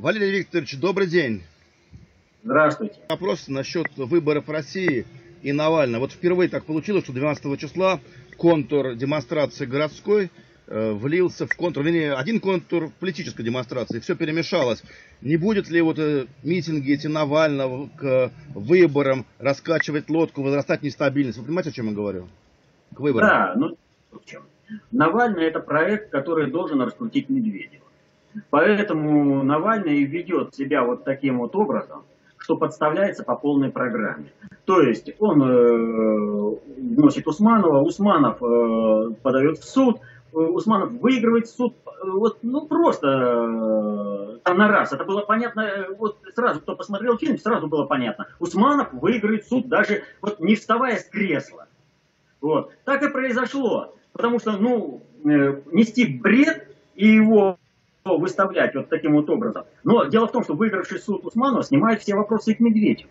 Валерий Викторович, добрый день. Здравствуйте. Вопрос насчет выборов России и Навального. Вот впервые так получилось, что 12 числа контур демонстрации городской э, влился в контур, вернее, один контур политической демонстрации, все перемешалось. Не будет ли вот э, митинги эти Навального к выборам раскачивать лодку, возрастать нестабильность? Вы понимаете, о чем я говорю? К выборам. Да, ну, в чем? Навальный это проект, который должен раскрутить Медведева. Поэтому Навальный ведет себя вот таким вот образом, что подставляется по полной программе. То есть он э, вносит Усманова, Усманов э, подает в суд, э, Усманов выигрывает суд, э, вот, ну просто э, на раз. Это было понятно, э, вот сразу, кто посмотрел фильм, сразу было понятно. Усманов выиграет суд, даже вот не вставая с кресла. Вот. Так и произошло. Потому что, ну, э, нести бред и его выставлять вот таким вот образом. Но дело в том, что выигравший суд Усманова снимает все вопросы к Медведеву.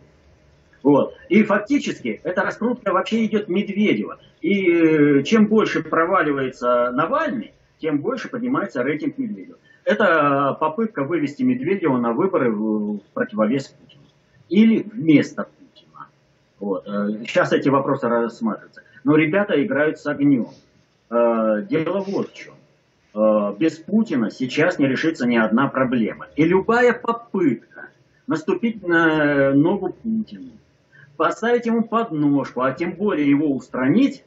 Вот. И фактически эта раскрутка вообще идет Медведева. И э, чем больше проваливается Навальный, тем больше поднимается рейтинг Медведева. Это попытка вывести Медведева на выборы в противовес Путину. Или вместо Путина. Вот. Сейчас э, эти вопросы рассматриваются. Но ребята играют с огнем. Э, дело вот в чем. Э, без Путина сейчас не решится ни одна проблема. И любая попытка наступить на ногу Путину, поставить ему подножку, а тем более его устранить,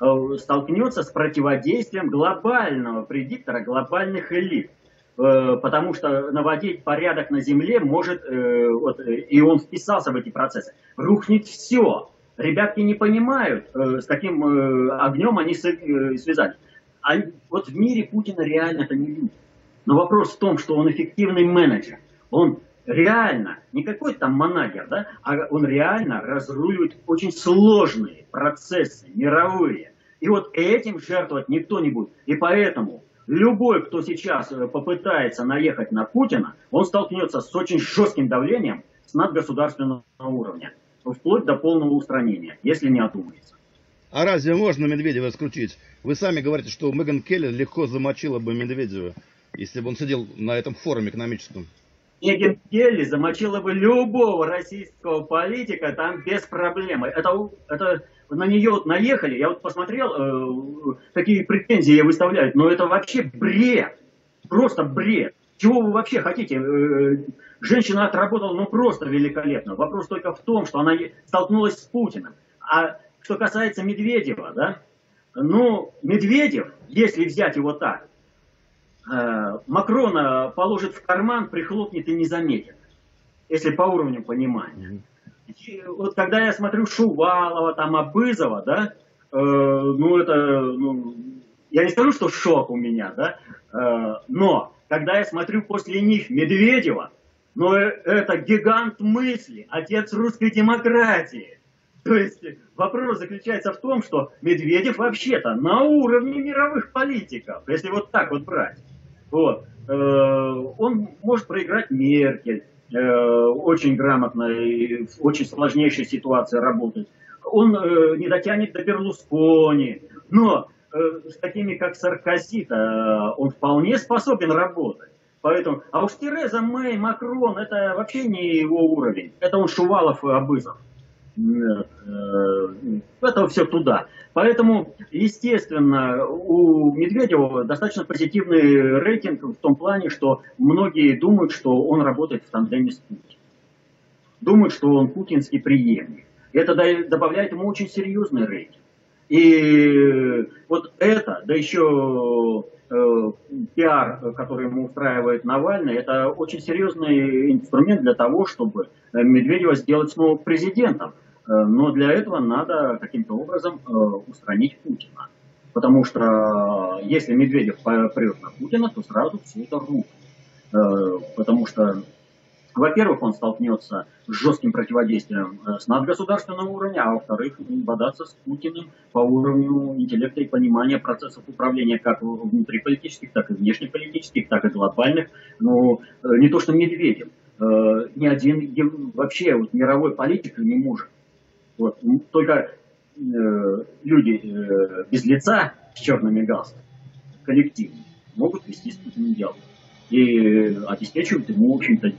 э, столкнется с противодействием глобального предиктора, глобальных элит. Потому что наводить порядок на Земле может, вот, и он вписался в эти процессы, рухнет все. Ребятки не понимают, с каким огнем они связались. А вот в мире Путина реально это не люди. Но вопрос в том, что он эффективный менеджер. Он реально, не какой-то там манагер, да, а он реально разруливает очень сложные процессы мировые. И вот этим жертвовать никто не будет. И поэтому любой, кто сейчас э, попытается наехать на Путина, он столкнется с очень жестким давлением с надгосударственного уровня, вплоть до полного устранения, если не одумается. А разве можно Медведева исключить? Вы сами говорите, что Меган Келли легко замочила бы Медведева, если бы он сидел на этом форуме экономическом. Меган Келли замочила бы любого российского политика там без проблем. Это, это на нее вот наехали, я вот посмотрел, э, какие претензии ей выставляют, но это вообще бред, просто бред. Чего вы вообще хотите? Э, женщина отработала ну просто великолепно. Вопрос только в том, что она столкнулась с Путиным. А что касается Медведева, да, ну, Медведев, если взять его так, э, Макрона положит в карман, прихлопнет и не заметит, если по уровню понимания. И вот когда я смотрю Шувалова, там, Абызова, да, э, ну, это, ну, я не скажу, что шок у меня, да, э, но когда я смотрю после них Медведева, ну, э, это гигант мысли, отец русской демократии. То есть вопрос заключается в том, что Медведев вообще-то на уровне мировых политиков, если вот так вот брать. Вот. Э, он может проиграть Меркель, э, очень грамотно и в очень сложнейшей ситуации работать. Он э, не дотянет до Берлускони, но с такими, как Саркози, он вполне способен работать. Поэтому, а уж Тереза Мэй, Макрон, это вообще не его уровень. Это он Шувалов и Абызов. Э, это все туда. Поэтому, естественно, у Медведева достаточно позитивный рейтинг в том плане, что многие думают, что он работает в тандеме с Путиным. Думают, что он путинский преемник. Это добавляет ему очень серьезный рейтинг. И вот это, да еще э, пиар, который ему устраивает Навальный, это очень серьезный инструмент для того, чтобы Медведева сделать снова президентом. Э, но для этого надо каким-то образом э, устранить Путина. Потому что э, если Медведев прет на Путина, то сразу все это рухнет. Потому что, во-первых, он столкнется с жестким противодействием с надгосударственного уровня, а во-вторых, бодаться с Путиным по уровню интеллекта и понимания процессов управления как внутриполитических, так и внешнеполитических, так и глобальных. Но не то что Медведев, ни один вообще вот, мировой политик не может вот. Только э, люди э, без лица с черными галстуками, коллективно, могут вести с Путиным диалог. и обеспечивают ему, в общем-то,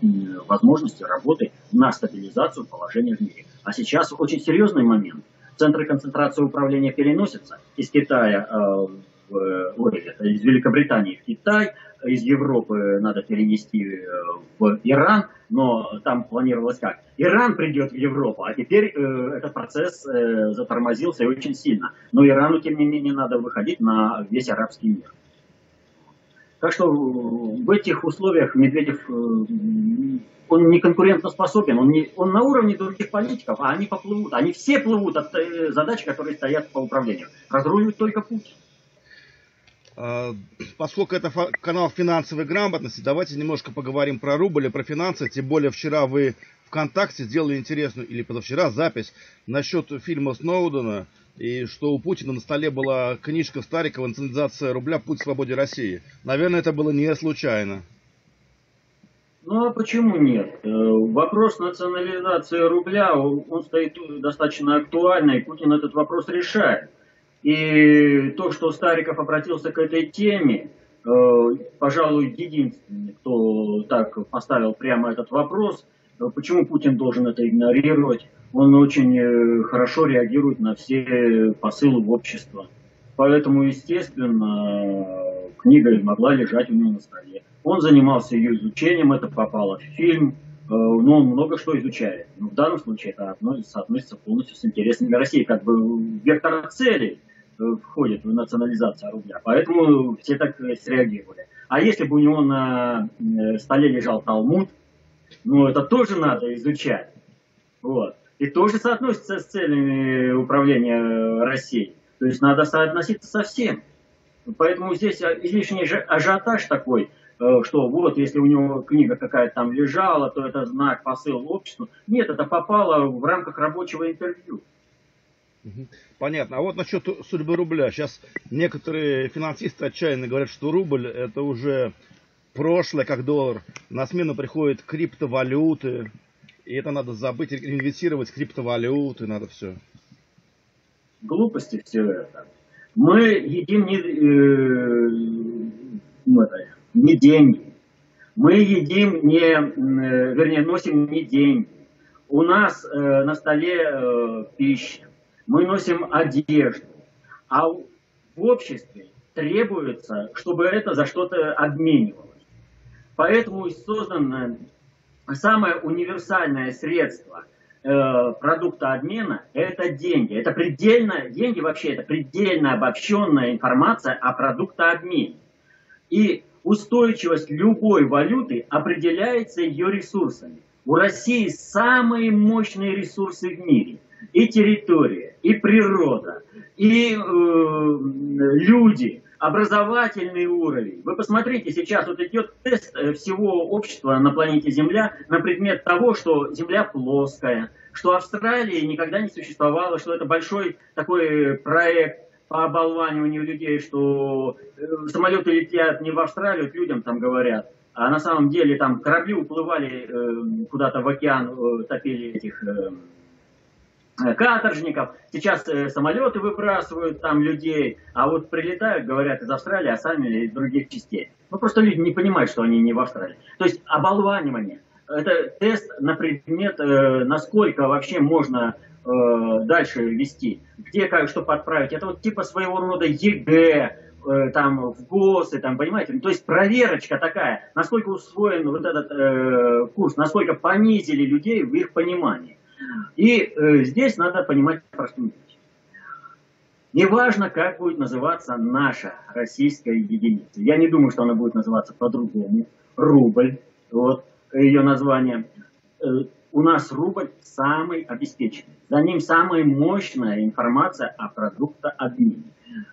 возможности работы на стабилизацию положения в мире. А сейчас очень серьезный момент. Центры концентрации управления переносятся из Китая э, в, ой, из Великобритании в Китай, из Европы надо перенести э, в Иран, но там планировалось как? Иран придет в Европу, а теперь э, этот процесс э, затормозился очень сильно. Но Ирану, тем не менее, надо выходить на весь арабский мир. Так что в этих условиях Медведев, э, он не конкурентоспособен, он, не, он на уровне других политиков, а они поплывут. Они все плывут от э, задач, которые стоят по управлению. Разруливает только Путин. А, поскольку это канал финансовой грамотности, давайте немножко поговорим про рубль и про финансы. Тем более вчера вы ВКонтакте сделали интересную, или позавчера, запись насчет фильма Сноудена, и что у Путина на столе была книжка Старикова «Национализация рубля. Путь к свободе России». Наверное, это было не случайно. Ну а почему нет? Э, вопрос национализации рубля, он стоит достаточно актуально, и Путин этот вопрос решает. И то, что Стариков обратился к этой теме, э, пожалуй, единственный, кто так поставил прямо этот вопрос, э, почему Путин должен это игнорировать, он очень э, хорошо реагирует на все посылы в общество. Поэтому, естественно, книга могла лежать у него на столе. Он занимался ее изучением, это попало в фильм, но он много что изучает. Но в данном случае это относится, относится полностью с интересами России, как бы вектор целей входит в национализацию рубля. Поэтому все так среагировали. А если бы у него на э, столе лежал Талмуд, ну это тоже надо изучать. Вот. И тоже соотносится с целями управления Россией. То есть надо соотноситься со всем. Поэтому здесь излишний ажиотаж такой, э, что вот, если у него книга какая-то там лежала, то это знак, посыл обществу. Нет, это попало в рамках рабочего интервью. Понятно. А вот насчет судьбы рубля. Сейчас некоторые финансисты отчаянно говорят, что рубль это уже прошлое, как доллар. На смену приходят криптовалюты. И это надо забыть, инвестировать в криптовалюты, надо все. Глупости все это. Мы едим не, э, не деньги. Мы едим не, э, вернее, носим не деньги. У нас э, на столе э, пища мы носим одежду, а в обществе требуется, чтобы это за что-то обменивалось. Поэтому создано самое универсальное средство э, продукта обмена – это деньги. Это предельно, деньги вообще это предельно обобщенная информация о продуктообмене. И устойчивость любой валюты определяется ее ресурсами. У России самые мощные ресурсы в мире и территория, и природа, и э, люди, образовательный уровень. Вы посмотрите, сейчас вот идет тест э, всего общества на планете Земля на предмет того, что Земля плоская, что Австралии никогда не существовало, что это большой такой проект по оболваниванию людей, что э, самолеты летят не в Австралию, людям там говорят, а на самом деле там корабли уплывали э, куда-то в океан, э, топили этих... Э, каторжников, сейчас э, самолеты выбрасывают там людей, а вот прилетают, говорят, из Австралии, а сами из других частей. Ну, просто люди не понимают, что они не в Австралии. То есть оболванивание. Это тест на предмет, э, насколько вообще можно дальше вести, где как, что подправить. Это вот типа своего рода ЕГЭ, там в ГОСы, там, понимаете, то есть проверочка такая, насколько усвоен вот этот э, курс, насколько понизили людей в их понимании. И э, здесь надо понимать простую вещь. Неважно, как будет называться наша российская единица. Я не думаю, что она будет называться по-другому. Рубль, вот ее название. Э, у нас рубль самый обеспеченный. За ним самая мощная информация о продуктообмене.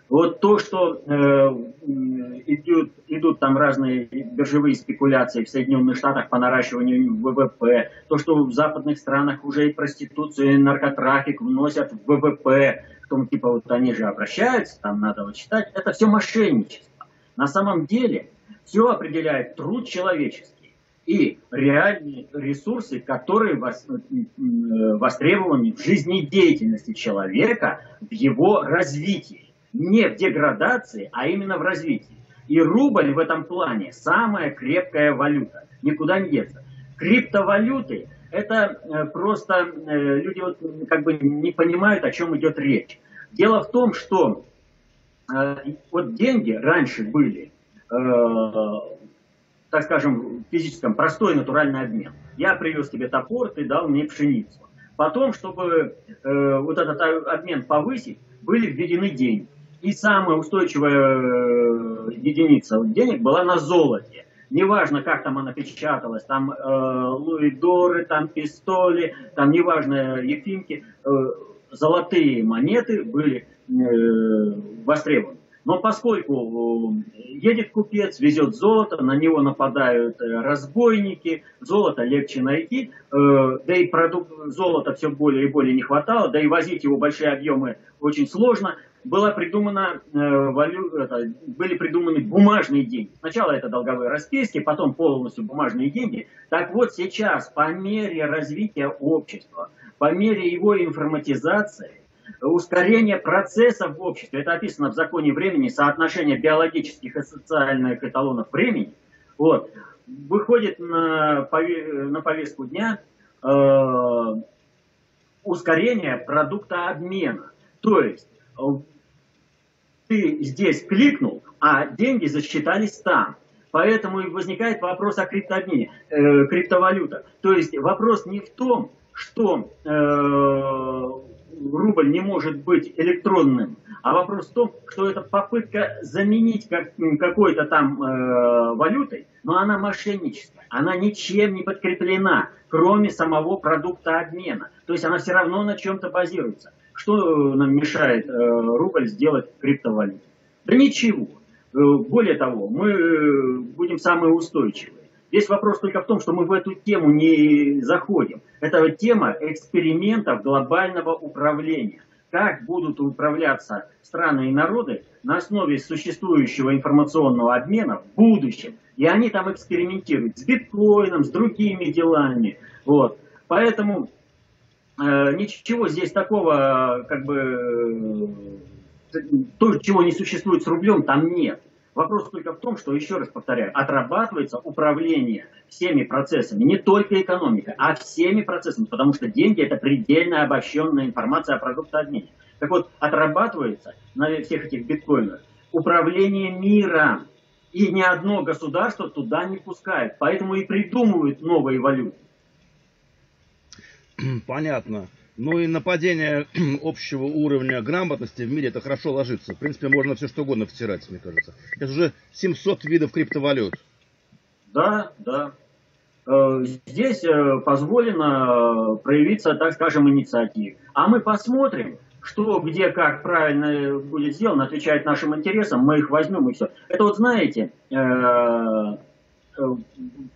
Вот то, что э, идут, идут там разные биржевые спекуляции в Соединенных Штатах по наращиванию ВВП, то, что в западных странах уже и проституцию, и наркотрафик вносят в ВВП, том типа вот они же обращаются, там надо вот читать, это все мошенничество. На самом деле все определяет труд человеческий и реальные ресурсы, которые востребованы в жизнедеятельности человека, в его развитии не в деградации, а именно в развитии. И рубль в этом плане самая крепкая валюта. Никуда не деться. Криптовалюты это э, просто э, люди вот как бы не понимают, о чем идет речь. Дело в том, что э, вот деньги раньше были, так скажем, физическом, простой натуральный обмен. Я привез тебе топор, ты дал мне пшеницу. Потом, чтобы вот этот обмен повысить, были введены деньги. И самая устойчивая единица денег была на золоте неважно, как там она печаталась, там э, луидоры, там пистоли, там неважно, ефимки, э, золотые монеты были э, востребованы. Но поскольку э, едет купец, везет золото, на него нападают э, разбойники, золото легче найти, э, да и золота все более и более не хватало, да и возить его большие объемы очень сложно, была придумана, были придуманы бумажные деньги. Сначала это долговые расписки, потом полностью бумажные деньги. Так вот сейчас, по мере развития общества, по мере его информатизации, ускорение процессов в обществе, это описано в законе времени, соотношение биологических и социальных эталонов времени, вот, выходит на, на повестку дня э, ускорение продукта обмена. То есть ты здесь кликнул, а деньги засчитались там. Поэтому и возникает вопрос о криптообмене, э, криптовалюта. То есть вопрос не в том, что э, рубль не может быть электронным, а вопрос в том, что это попытка заменить как, какой-то там э, валютой, но она мошенническая, она ничем не подкреплена, кроме самого продукта обмена. То есть она все равно на чем-то базируется. Что нам мешает э, рубль сделать криптовалютой? Да ничего. Э, более того, мы э, будем самые устойчивые. Весь вопрос только в том, что мы в эту тему не заходим. Это тема экспериментов глобального управления. Как будут управляться страны и народы на основе существующего информационного обмена в будущем. И они там экспериментируют с биткоином, с другими делами. Вот. Поэтому Э, ничего здесь такого, как бы, э, то, чего не существует с рублем, там нет. Вопрос только в том, что, еще раз повторяю, отрабатывается управление всеми процессами, не только экономика, а всеми процессами, потому что деньги – это предельно обобщенная информация о продуктообмене. Так вот, отрабатывается на всех этих биткоинах управление миром, и ни одно государство туда не пускает, поэтому и придумывают новые валюты. Понятно. Ну и нападение общего уровня грамотности в мире это хорошо ложится. В принципе, можно все что угодно втирать, мне кажется. Это уже 700 видов криптовалют. Да, да. Э, здесь э, позволено проявиться, так скажем, инициатив. А мы посмотрим, что, где, как правильно будет сделано, отвечает нашим интересам, мы их возьмем и все. Это вот знаете, э,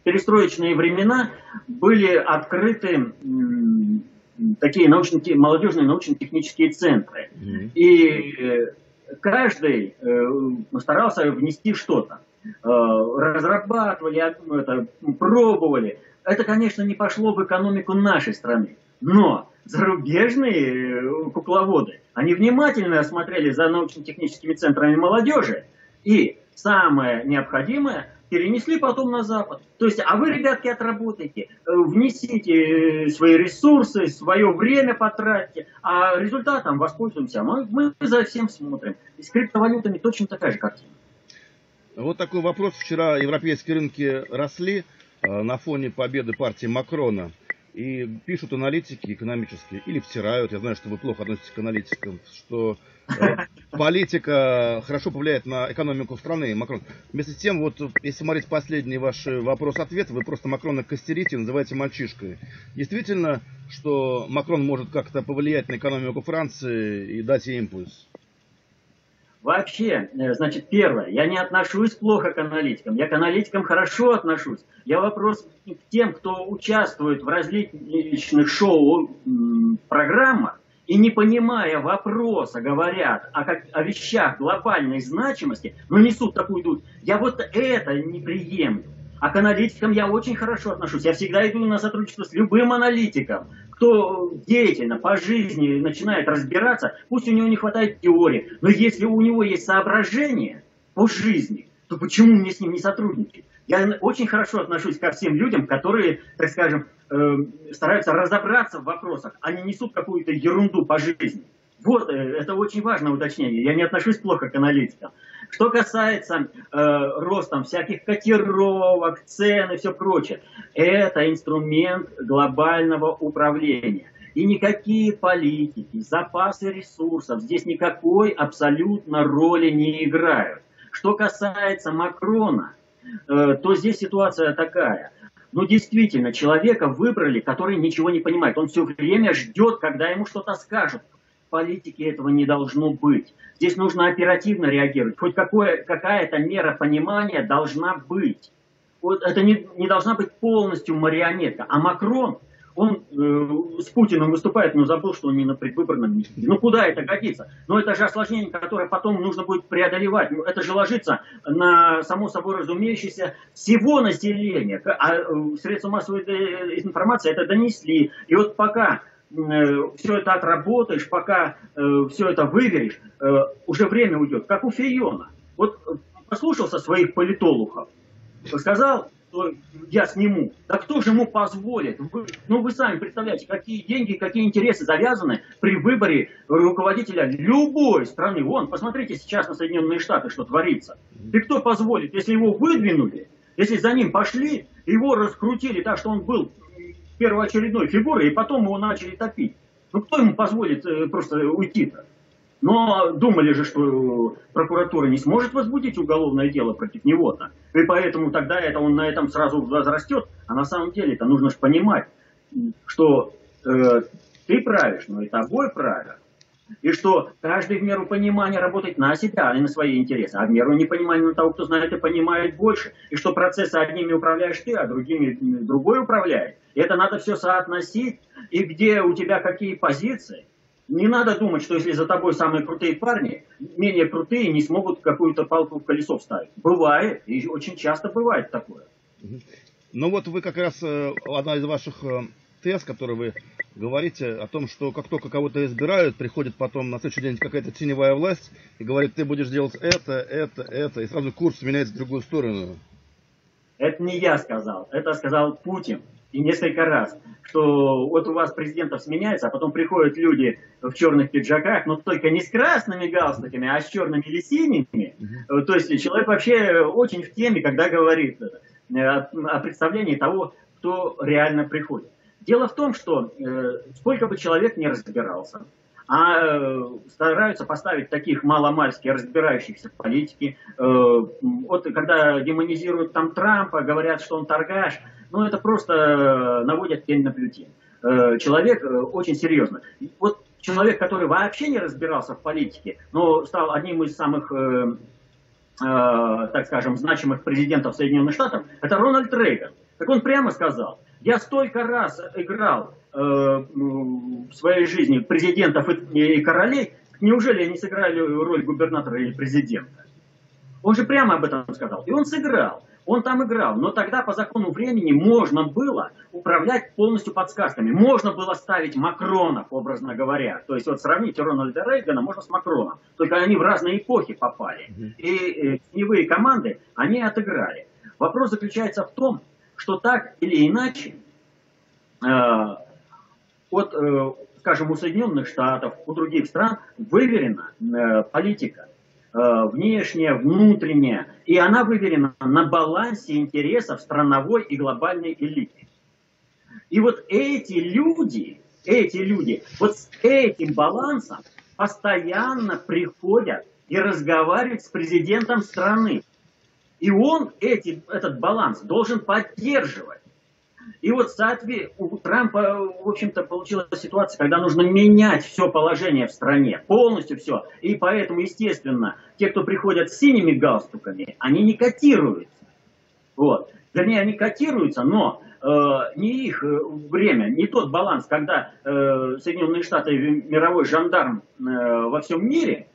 перестроечные времена были открыты такие научно молодежные научно-технические центры. Mm-hmm. И э, каждый э, старался внести что-то. Э, разрабатывали, это, пробовали. Это, конечно, не пошло в экономику нашей страны. Но зарубежные кукловоды, они внимательно осмотрели за научно-техническими центрами молодежи. И самое необходимое перенесли потом на Запад. То есть, а вы, ребятки, отработайте, э, внесите э, свои ресурсы, свое время потратьте, а результатом воспользуемся. Мы, мы за всем смотрим. И с криптовалютами точно такая же картина. Вот такой вопрос. Вчера европейские рынки росли э, на фоне победы партии Макрона. И пишут аналитики экономические, или втирают, я знаю, что вы плохо относитесь к аналитикам, что э, политика хорошо повлияет на экономику страны. Макрон. Вместе с тем, вот если смотреть последний ваш вопрос-ответ, вы просто Макрона костерите, называете мальчишкой. Действительно, что Макрон может как-то повлиять на экономику Франции и дать ей импульс? Вообще, э, значит, первое, я не отношусь плохо к аналитикам, я к аналитикам хорошо отношусь. Я вопрос к тем, кто участвует в различных шоу-программах и не понимая вопроса, говорят о, как, о вещах глобальной значимости, но несут такую дуть. Я вот это не приемлю. А к аналитикам я очень хорошо отношусь. Я всегда иду на сотрудничество с любым аналитиком кто деятельно по жизни начинает разбираться, пусть у него не хватает теории, но если у него есть соображения по жизни, то почему мне с ним не сотрудничать? Я очень хорошо отношусь ко всем людям, которые, так скажем, э, стараются разобраться в вопросах, а не несут какую-то ерунду по жизни. Вот, э, это очень важное уточнение. Я не отношусь плохо к аналитикам. Что касается э, роста всяких котировок, цен и все прочее, это инструмент глобального управления. И никакие политики, запасы ресурсов здесь никакой абсолютно роли не играют. Что касается Макрона, э, то здесь ситуация такая. Ну, действительно, человека выбрали, который ничего не понимает. Он все время ждет, когда ему что-то скажут политике этого не должно быть. Здесь нужно оперативно реагировать. Хоть какое, какая-то мера понимания должна быть. Вот это не, не должна быть полностью марионетка. А Макрон, он э, с Путиным выступает, но забыл, что он не на предвыборном митинге. Ну куда это годится? Ну это же осложнение, которое потом нужно будет преодолевать. Ну, это же ложится на само собой разумеющееся всего населения. А э, средства массовой э, информации это донесли. И вот пока все это отработаешь, пока э, все это выверишь, э, уже время уйдет, как у Фейона. Вот послушался своих политологов, сказал, что я сниму. Да кто же ему позволит? Вы, ну вы сами представляете, какие деньги, какие интересы завязаны при выборе руководителя любой страны. Вон, посмотрите сейчас на Соединенные Штаты, что творится. И кто позволит, если его выдвинули, если за ним пошли, его раскрутили так, что он был первоочередной фигурой, и потом его начали топить. Ну кто ему позволит э, просто уйти-то? Но думали же, что прокуратура не сможет возбудить уголовное дело против него-то. И поэтому тогда это он на этом сразу возрастет. А на самом деле это нужно же понимать, что э, ты правишь, но и тобой правят. И что каждый в меру понимания работает на себя, а не на свои интересы, а в меру непонимания на того, кто знает и понимает больше. И что процессы одними управляешь ты, а другими другой управляет. И это надо все соотносить. И где у тебя какие позиции. Не надо думать, что если за тобой самые крутые парни, менее крутые не смогут какую-то палку в колесо вставить. Бывает, и очень часто бывает такое. Ну вот вы как раз, э, одна из ваших э, тез, который вы говорите о том, что как только кого-то избирают, приходит потом на следующий день какая-то теневая власть и говорит, ты будешь делать это, это, это, и сразу курс меняется в другую сторону. Это не я сказал, это сказал Путин. И несколько раз, что вот у вас президентов сменяется, а потом приходят люди в черных пиджаках, но только не с красными галстуками, а с черными или синими. Угу. То есть человек вообще очень в теме, когда говорит э, о представлении того, кто реально приходит. Дело в том, что э, сколько бы человек не разбирался, а э, стараются поставить таких маломальски разбирающихся в политике. Э, вот когда демонизируют там Трампа, говорят, что он торгаш, ну это просто э, наводят тень на плютин. Э, человек э, очень серьезно. Вот человек, который вообще не разбирался в политике, но стал одним из самых... Э, э, так скажем, значимых президентов Соединенных Штатов, это Рональд Рейган. Так он прямо сказал, я столько раз играл э, в своей жизни президентов и, и королей, неужели они сыграли роль губернатора или президента? Он же прямо об этом сказал. И он сыграл. Он там играл. Но тогда по закону времени можно было управлять полностью подсказками. Можно было ставить Макронов, образно говоря. То есть вот сравнить Рональда Рейгана можно с Макроном. Только они в разные эпохи попали. И э, теневые команды они отыграли. Вопрос заключается в том, что так или иначе, э, от, э, скажем, у Соединенных Штатов, у других стран выверена э, политика, э, внешняя, внутренняя, и она выверена на балансе интересов страновой и глобальной элиты. И вот эти люди, эти люди, вот с этим балансом постоянно приходят и разговаривают с президентом страны. И он эти, этот баланс должен поддерживать. И вот соответственно, у Трампа, в общем-то, получилась ситуация, когда нужно менять все положение в стране, полностью все. И поэтому, естественно, те, кто приходят с синими галстуками, они не котируются. Вот. Вернее, они котируются, но э, не их э, время, не тот баланс, когда э, Соединенные Штаты мировой жандарм э, во всем мире.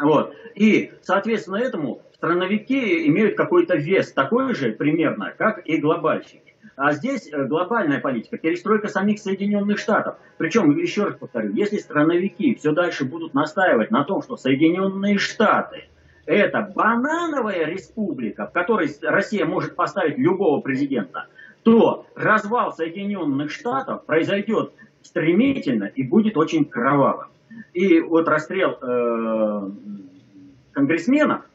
Вот. И, соответственно, этому страновики имеют какой-то вес, такой же примерно, как и глобальщики. А здесь э, глобальная политика, перестройка самих Соединенных Штатов. Причем, еще раз повторю, если страновики все дальше будут настаивать на том, что Соединенные Штаты это банановая республика, в которой Россия может поставить любого президента, то развал Соединенных Штатов произойдет стремительно и будет очень кровавым. И вот расстрел э, конгрессменов,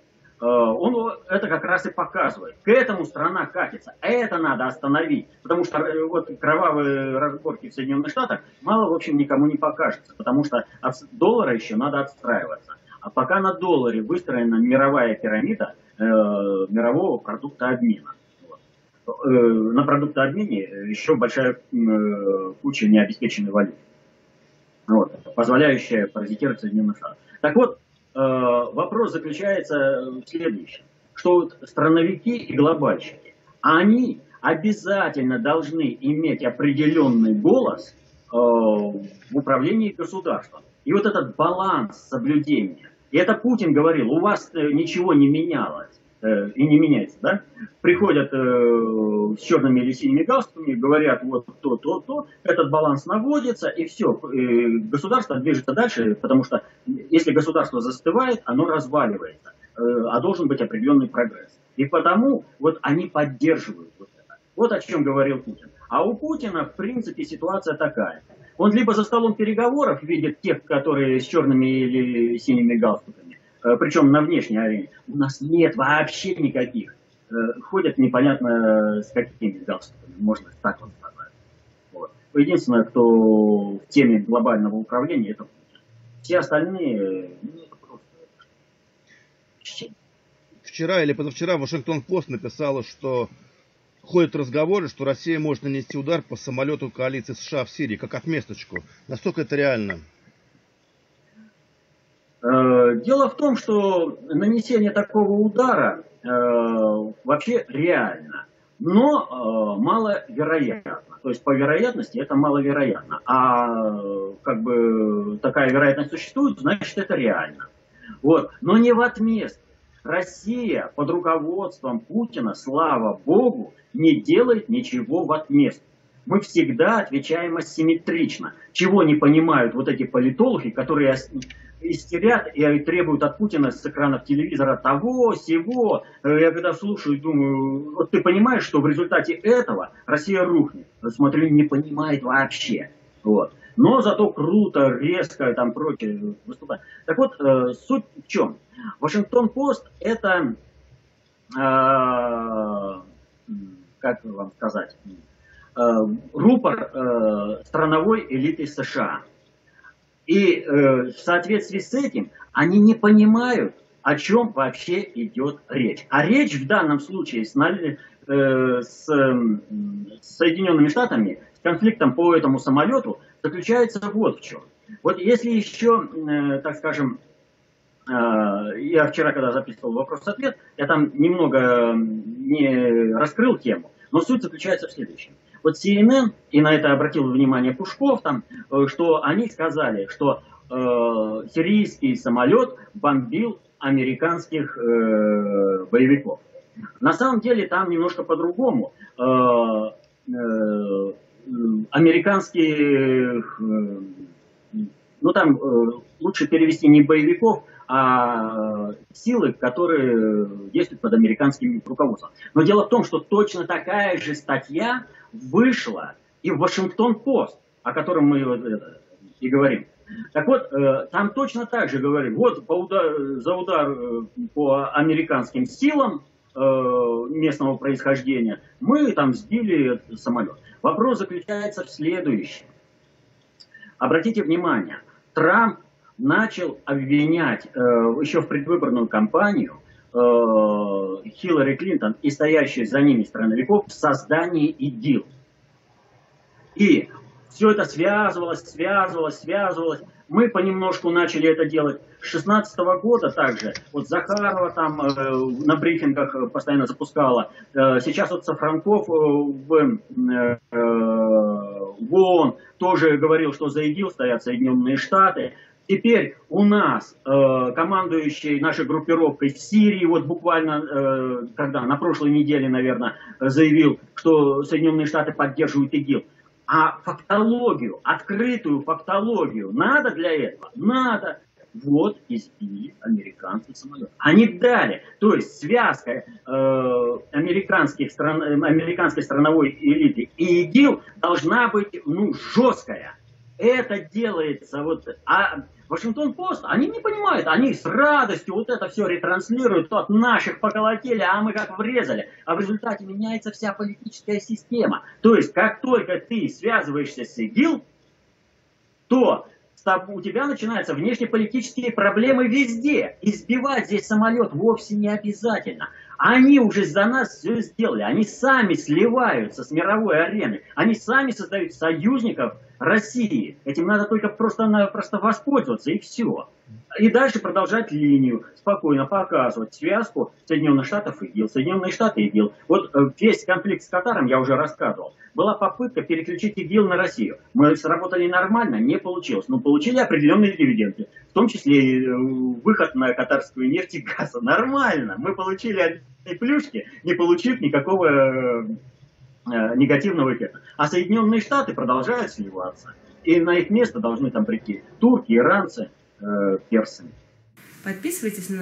он это как раз и показывает. К этому страна катится. Это надо остановить. Потому что э, вот кровавые разборки в Соединенных Штатах мало, в общем, никому не покажется. Потому что от доллара еще надо отстраиваться. А пока на долларе выстроена мировая пирамида э, мирового продукта обмена. Вот. Э, на продуктообмене еще большая э, куча необеспеченной валюты, вот, позволяющая паразитировать Соединенных Штатах. Так вот, э, вопрос заключается в следующем, что вот страновики и глобальщики, они обязательно должны иметь определенный голос э, в управлении государством. И вот этот баланс соблюдения и это Путин говорил, у вас э, ничего не менялось э, и не меняется, да? Приходят э, с черными или синими галстуками, говорят вот то, то, то, этот баланс наводится, и все, э, государство движется дальше, потому что если государство застывает, оно разваливается, э, а должен быть определенный прогресс. И потому вот они поддерживают вот это. Вот о чем говорил Путин. А у Путина, в принципе, ситуация такая. Он либо за столом переговоров видит тех, которые с черными или синими галстуками, причем на внешней арене. У нас нет вообще никаких. Э, ходят непонятно с какими галстуками, можно так вот сказать. Вот. Единственное, кто в теме глобального управления, это все остальные, ну, это просто... Вчера или позавчера Вашингтон Пост написала, что Ходят разговоры, что Россия может нанести удар по самолету коалиции США в Сирии, как отместочку. Насколько это реально? Э, дело в том, что нанесение такого удара э, вообще реально, но э, маловероятно. То есть по вероятности это маловероятно. А как бы такая вероятность существует, значит это реально. Вот. Но не в отместку. Россия под руководством Путина, слава богу, не делает ничего в отместку. Мы всегда отвечаем асимметрично. Чего не понимают вот эти политологи, которые истерят и требуют от Путина с экранов телевизора того, сего. Я когда слушаю, думаю, вот ты понимаешь, что в результате этого Россия рухнет. Смотрю, не понимает вообще. Вот. Но зато круто, резко, там прочее выступает. Так вот, э, суть в чем? Вашингтон-Пост это э, как вам сказать, э, рупор э, страновой элиты США. И э, в соответствии с этим они не понимают, о чем вообще идет речь. А речь в данном случае с, с Соединенными Штатами, с конфликтом по этому самолету, заключается вот в чем. Вот если еще, так скажем, я вчера, когда записывал вопрос-ответ, я там немного не раскрыл тему, но суть заключается в следующем. Вот CNN, и на это обратил внимание Пушков, там, э, что они сказали, что э, сирийский самолет бомбил американских э, боевиков. На самом деле там немножко по-другому. Э, э, американских, э, ну там э, лучше перевести не боевиков, а силы, которые действуют под американским руководством. Но дело в том, что точно такая же статья вышла и в Вашингтон-Пост, о котором мы и говорим. Так вот, э, там точно так же говорим, вот по удар, за удар э, по американским силам э, местного происхождения мы там сбили самолет. Вопрос заключается в следующем. Обратите внимание, Трамп начал обвинять э, еще в предвыборную кампанию э, Хиллари Клинтон и стоящие за ними страновиков в создании ИДИЛ. И все это связывалось, связывалось, связывалось. Мы понемножку начали это делать. С 16 года также, вот Захарова там э, на брифингах постоянно запускала. Э, сейчас вот Сафранков э, в, э, в ООН тоже говорил, что за ИГИЛ стоят Соединенные Штаты. Теперь у нас э, командующий нашей группировкой в Сирии, вот буквально, э, когда, на прошлой неделе, наверное, заявил, что Соединенные Штаты поддерживают ИГИЛ. А фактологию, открытую фактологию надо для этого? Надо. Вот избили американцы самолет. Они дали. То есть связка э, американских стран, американской страновой элиты и ИГИЛ должна быть ну, жесткая. Это делается вот... А Вашингтон-Пост, они не понимают, они с радостью вот это все ретранслируют, от наших поколотили, а мы как врезали. А в результате меняется вся политическая система. То есть, как только ты связываешься с ИГИЛ, то у тебя начинаются внешнеполитические проблемы везде. Избивать здесь самолет вовсе не обязательно. Они уже за нас все сделали. Они сами сливаются с мировой арены. Они сами создают союзников России. Этим надо только просто-напросто воспользоваться, и все. И дальше продолжать линию, спокойно показывать связку Соединенных Штатов и ИГИЛ, Соединенные Штаты и ИГИЛ. Вот э, весь конфликт с Катаром я уже рассказывал. Была попытка переключить ИГИЛ на Россию. Мы сработали нормально, не получилось. Но получили определенные дивиденды. В том числе и э, выход на катарскую нефть и газ. Нормально. Мы получили плюшки, не получив никакого Э, негативного эффекта. А Соединенные Штаты продолжают сливаться. И на их место должны там прийти турки, иранцы, э, персы. Подписывайтесь на